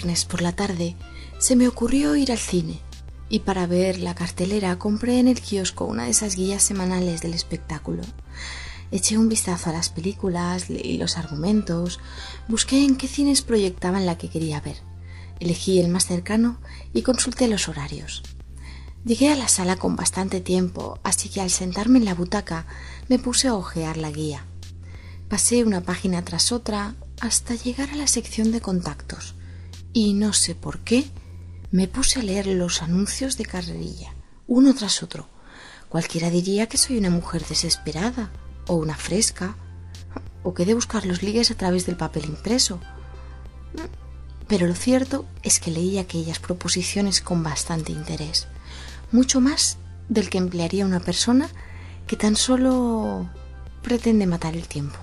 Viernes por la tarde se me ocurrió ir al cine y para ver la cartelera compré en el kiosco una de esas guías semanales del espectáculo. Eché un vistazo a las películas, leí los argumentos, busqué en qué cines proyectaban la que quería ver, elegí el más cercano y consulté los horarios. Llegué a la sala con bastante tiempo, así que al sentarme en la butaca me puse a hojear la guía. Pasé una página tras otra hasta llegar a la sección de contactos y no sé por qué me puse a leer los anuncios de carrerilla, uno tras otro. Cualquiera diría que soy una mujer desesperada, o una fresca, o que de buscar los ligues a través del papel impreso. Pero lo cierto es que leí aquellas proposiciones con bastante interés, mucho más del que emplearía una persona que tan solo pretende matar el tiempo.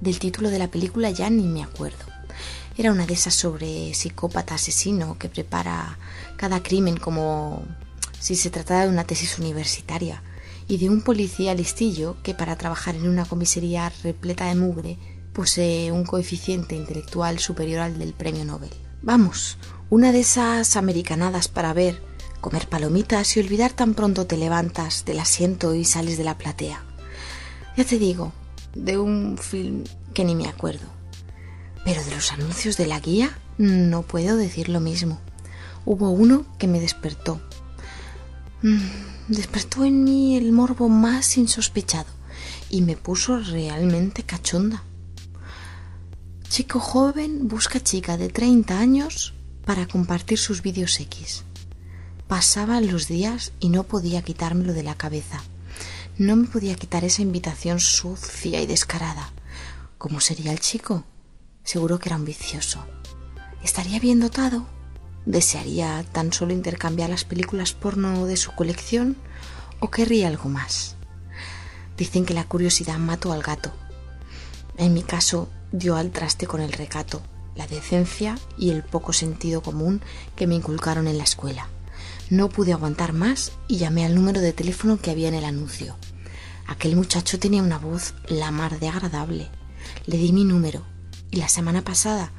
Del título de la película ya ni me acuerdo. Era una de esas sobre psicópata asesino que prepara cada crimen como si se tratara de una tesis universitaria y de un policía listillo que para trabajar en una comisaría repleta de mugre posee un coeficiente intelectual superior al del premio Nobel. Vamos, una de esas americanadas para ver, comer palomitas y olvidar tan pronto te levantas del asiento y sales de la platea. Ya te digo, de un film que ni me acuerdo. Pero de los anuncios de la guía no puedo decir lo mismo. Hubo uno que me despertó. Mm, despertó en mí el morbo más insospechado y me puso realmente cachonda. Chico joven busca chica de 30 años para compartir sus vídeos X. Pasaban los días y no podía quitármelo de la cabeza. No me podía quitar esa invitación sucia y descarada. ¿Cómo sería el chico? Seguro que era un vicioso. ¿Estaría bien dotado? ¿Desearía tan solo intercambiar las películas porno de su colección? ¿O querría algo más? Dicen que la curiosidad mató al gato. En mi caso, dio al traste con el recato, la decencia y el poco sentido común que me inculcaron en la escuela. No pude aguantar más y llamé al número de teléfono que había en el anuncio. Aquel muchacho tenía una voz la mar de agradable. Le di mi número y la semana pasada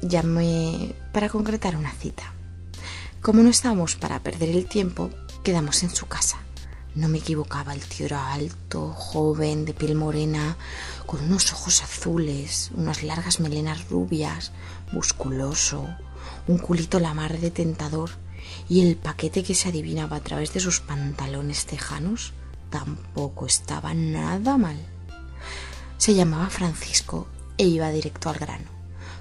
llamé para concretar una cita. Como no estábamos para perder el tiempo, quedamos en su casa. No me equivocaba, el tío era alto, joven, de piel morena, con unos ojos azules, unas largas melenas rubias, musculoso, un culito la mar de tentador y el paquete que se adivinaba a través de sus pantalones tejanos tampoco estaba nada mal. Se llamaba Francisco e iba directo al grano.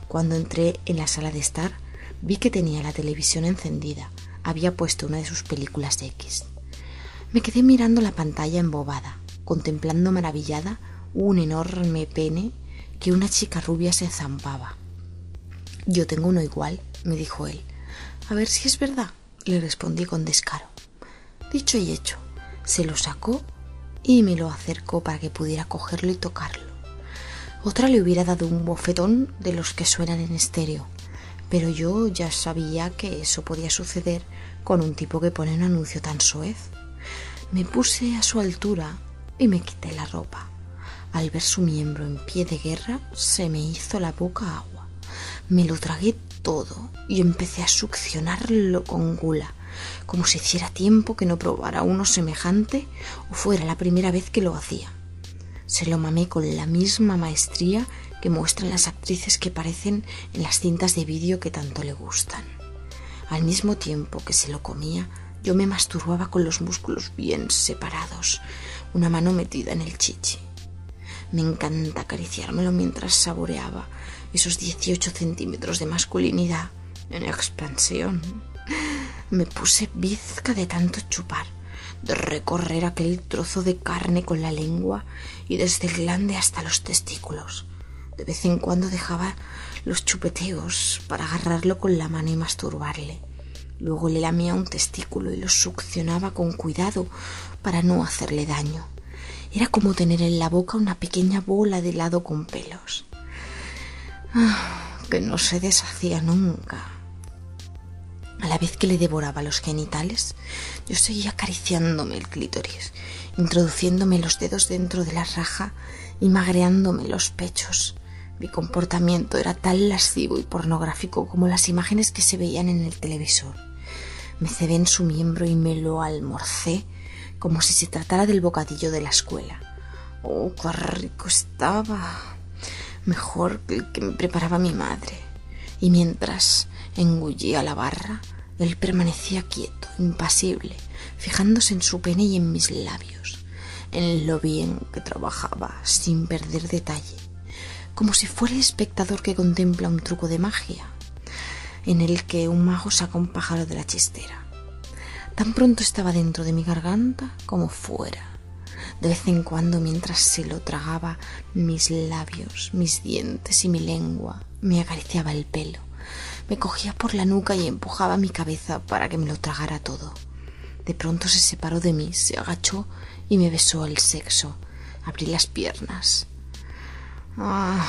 Cuando entré en la sala de estar, vi que tenía la televisión encendida. Había puesto una de sus películas de X. Me quedé mirando la pantalla embobada, contemplando maravillada un enorme pene que una chica rubia se zampaba. Yo tengo uno igual, me dijo él. A ver si es verdad, le respondí con descaro. Dicho y hecho, se lo sacó y me lo acercó para que pudiera cogerlo y tocarlo. Otra le hubiera dado un bofetón de los que suenan en estéreo, pero yo ya sabía que eso podía suceder con un tipo que pone un anuncio tan soez. Me puse a su altura y me quité la ropa. Al ver su miembro en pie de guerra, se me hizo la boca agua. Me lo tragué todo y empecé a succionarlo con gula, como si hiciera tiempo que no probara uno semejante o fuera la primera vez que lo hacía. Se lo mamé con la misma maestría que muestran las actrices que parecen en las cintas de vídeo que tanto le gustan. Al mismo tiempo que se lo comía, yo me masturbaba con los músculos bien separados, una mano metida en el chichi. Me encanta acariciármelo mientras saboreaba esos 18 centímetros de masculinidad en expansión. Me puse bizca de tanto chupar de recorrer aquel trozo de carne con la lengua y desde el glande hasta los testículos. De vez en cuando dejaba los chupeteos para agarrarlo con la mano y masturbarle. Luego le lamía un testículo y lo succionaba con cuidado para no hacerle daño. Era como tener en la boca una pequeña bola de helado con pelos. Ah, que no se deshacía nunca. A la vez que le devoraba los genitales, yo seguía acariciándome el clítoris, introduciéndome los dedos dentro de la raja y magreándome los pechos. Mi comportamiento era tan lascivo y pornográfico como las imágenes que se veían en el televisor. Me cebé en su miembro y me lo almorcé como si se tratara del bocadillo de la escuela. Oh, qué rico estaba. Mejor que el que me preparaba mi madre. Y mientras engullía la barra, él permanecía quieto, impasible, fijándose en su pene y en mis labios, en lo bien que trabajaba, sin perder detalle, como si fuera el espectador que contempla un truco de magia, en el que un mago saca un pájaro de la chistera. Tan pronto estaba dentro de mi garganta como fuera. De vez en cuando, mientras se lo tragaba, mis labios, mis dientes y mi lengua me acariciaba el pelo me cogía por la nuca y empujaba mi cabeza para que me lo tragara todo. De pronto se separó de mí, se agachó y me besó el sexo. Abrí las piernas. Ah,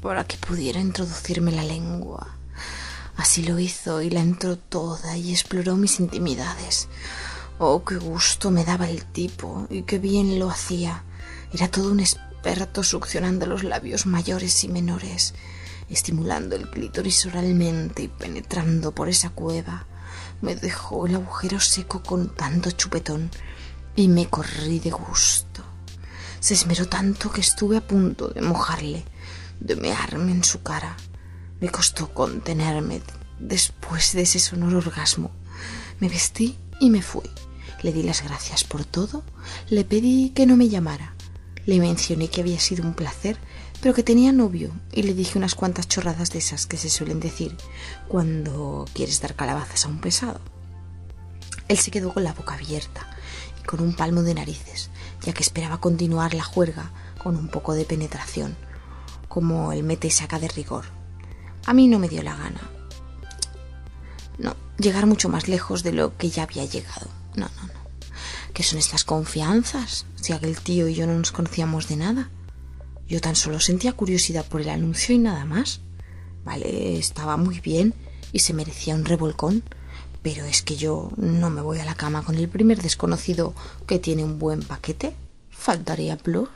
para que pudiera introducirme la lengua. Así lo hizo y la entró toda y exploró mis intimidades. Oh, qué gusto me daba el tipo y qué bien lo hacía. Era todo un experto succionando los labios mayores y menores estimulando el clítoris oralmente y penetrando por esa cueva, me dejó el agujero seco con tanto chupetón y me corrí de gusto. Se esmeró tanto que estuve a punto de mojarle, de mearme en su cara. Me costó contenerme después de ese sonoro orgasmo. Me vestí y me fui. Le di las gracias por todo, le pedí que no me llamara. Le mencioné que había sido un placer pero que tenía novio y le dije unas cuantas chorradas de esas que se suelen decir cuando quieres dar calabazas a un pesado. Él se quedó con la boca abierta y con un palmo de narices, ya que esperaba continuar la juerga con un poco de penetración, como el mete y saca de rigor. A mí no me dio la gana. No, llegar mucho más lejos de lo que ya había llegado. No, no, no. ¿Qué son estas confianzas? Si aquel tío y yo no nos conocíamos de nada. Yo tan solo sentía curiosidad por el anuncio y nada más. Vale, estaba muy bien y se merecía un revolcón, pero es que yo no me voy a la cama con el primer desconocido que tiene un buen paquete. Faltaría plus.